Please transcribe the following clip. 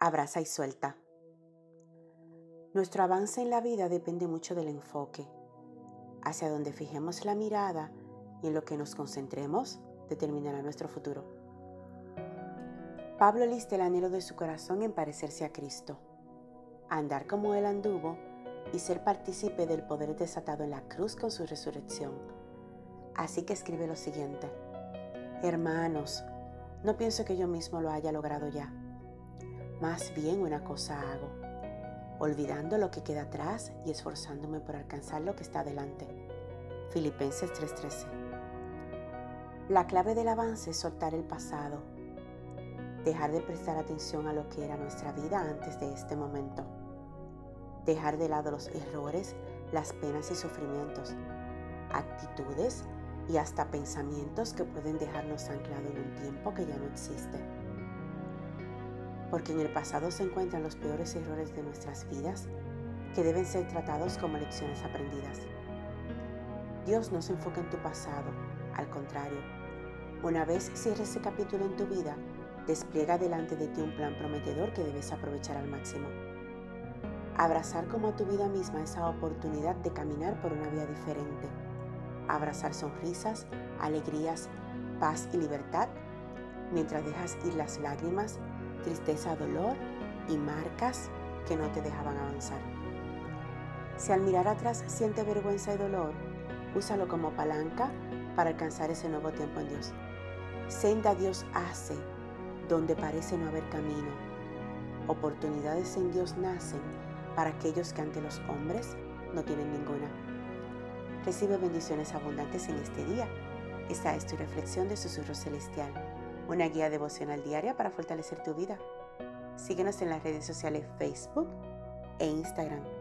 abraza y suelta. Nuestro avance en la vida depende mucho del enfoque. Hacia donde fijemos la mirada y en lo que nos concentremos determinará nuestro futuro. Pablo lista el anhelo de su corazón en parecerse a Cristo, andar como Él anduvo y ser partícipe del poder desatado en la cruz con su resurrección. Así que escribe lo siguiente. Hermanos, no pienso que yo mismo lo haya logrado ya más bien una cosa hago, olvidando lo que queda atrás y esforzándome por alcanzar lo que está delante. Filipenses 3:13. La clave del avance es soltar el pasado, dejar de prestar atención a lo que era nuestra vida antes de este momento, dejar de lado los errores, las penas y sufrimientos, actitudes y hasta pensamientos que pueden dejarnos anclados en un tiempo que ya no existe porque en el pasado se encuentran los peores errores de nuestras vidas que deben ser tratados como lecciones aprendidas. Dios no se enfoca en tu pasado, al contrario, una vez cierres ese capítulo en tu vida, despliega delante de ti un plan prometedor que debes aprovechar al máximo. Abrazar como a tu vida misma esa oportunidad de caminar por una vía diferente. Abrazar sonrisas, alegrías, paz y libertad mientras dejas ir las lágrimas tristeza, dolor y marcas que no te dejaban avanzar. Si al mirar atrás siente vergüenza y dolor, úsalo como palanca para alcanzar ese nuevo tiempo en Dios. Senda Dios hace donde parece no haber camino. Oportunidades en Dios nacen para aquellos que ante los hombres no tienen ninguna. Recibe bendiciones abundantes en este día. Esta es tu reflexión de susurro celestial una guía devocional diaria para fortalecer tu vida. Síguenos en las redes sociales Facebook e Instagram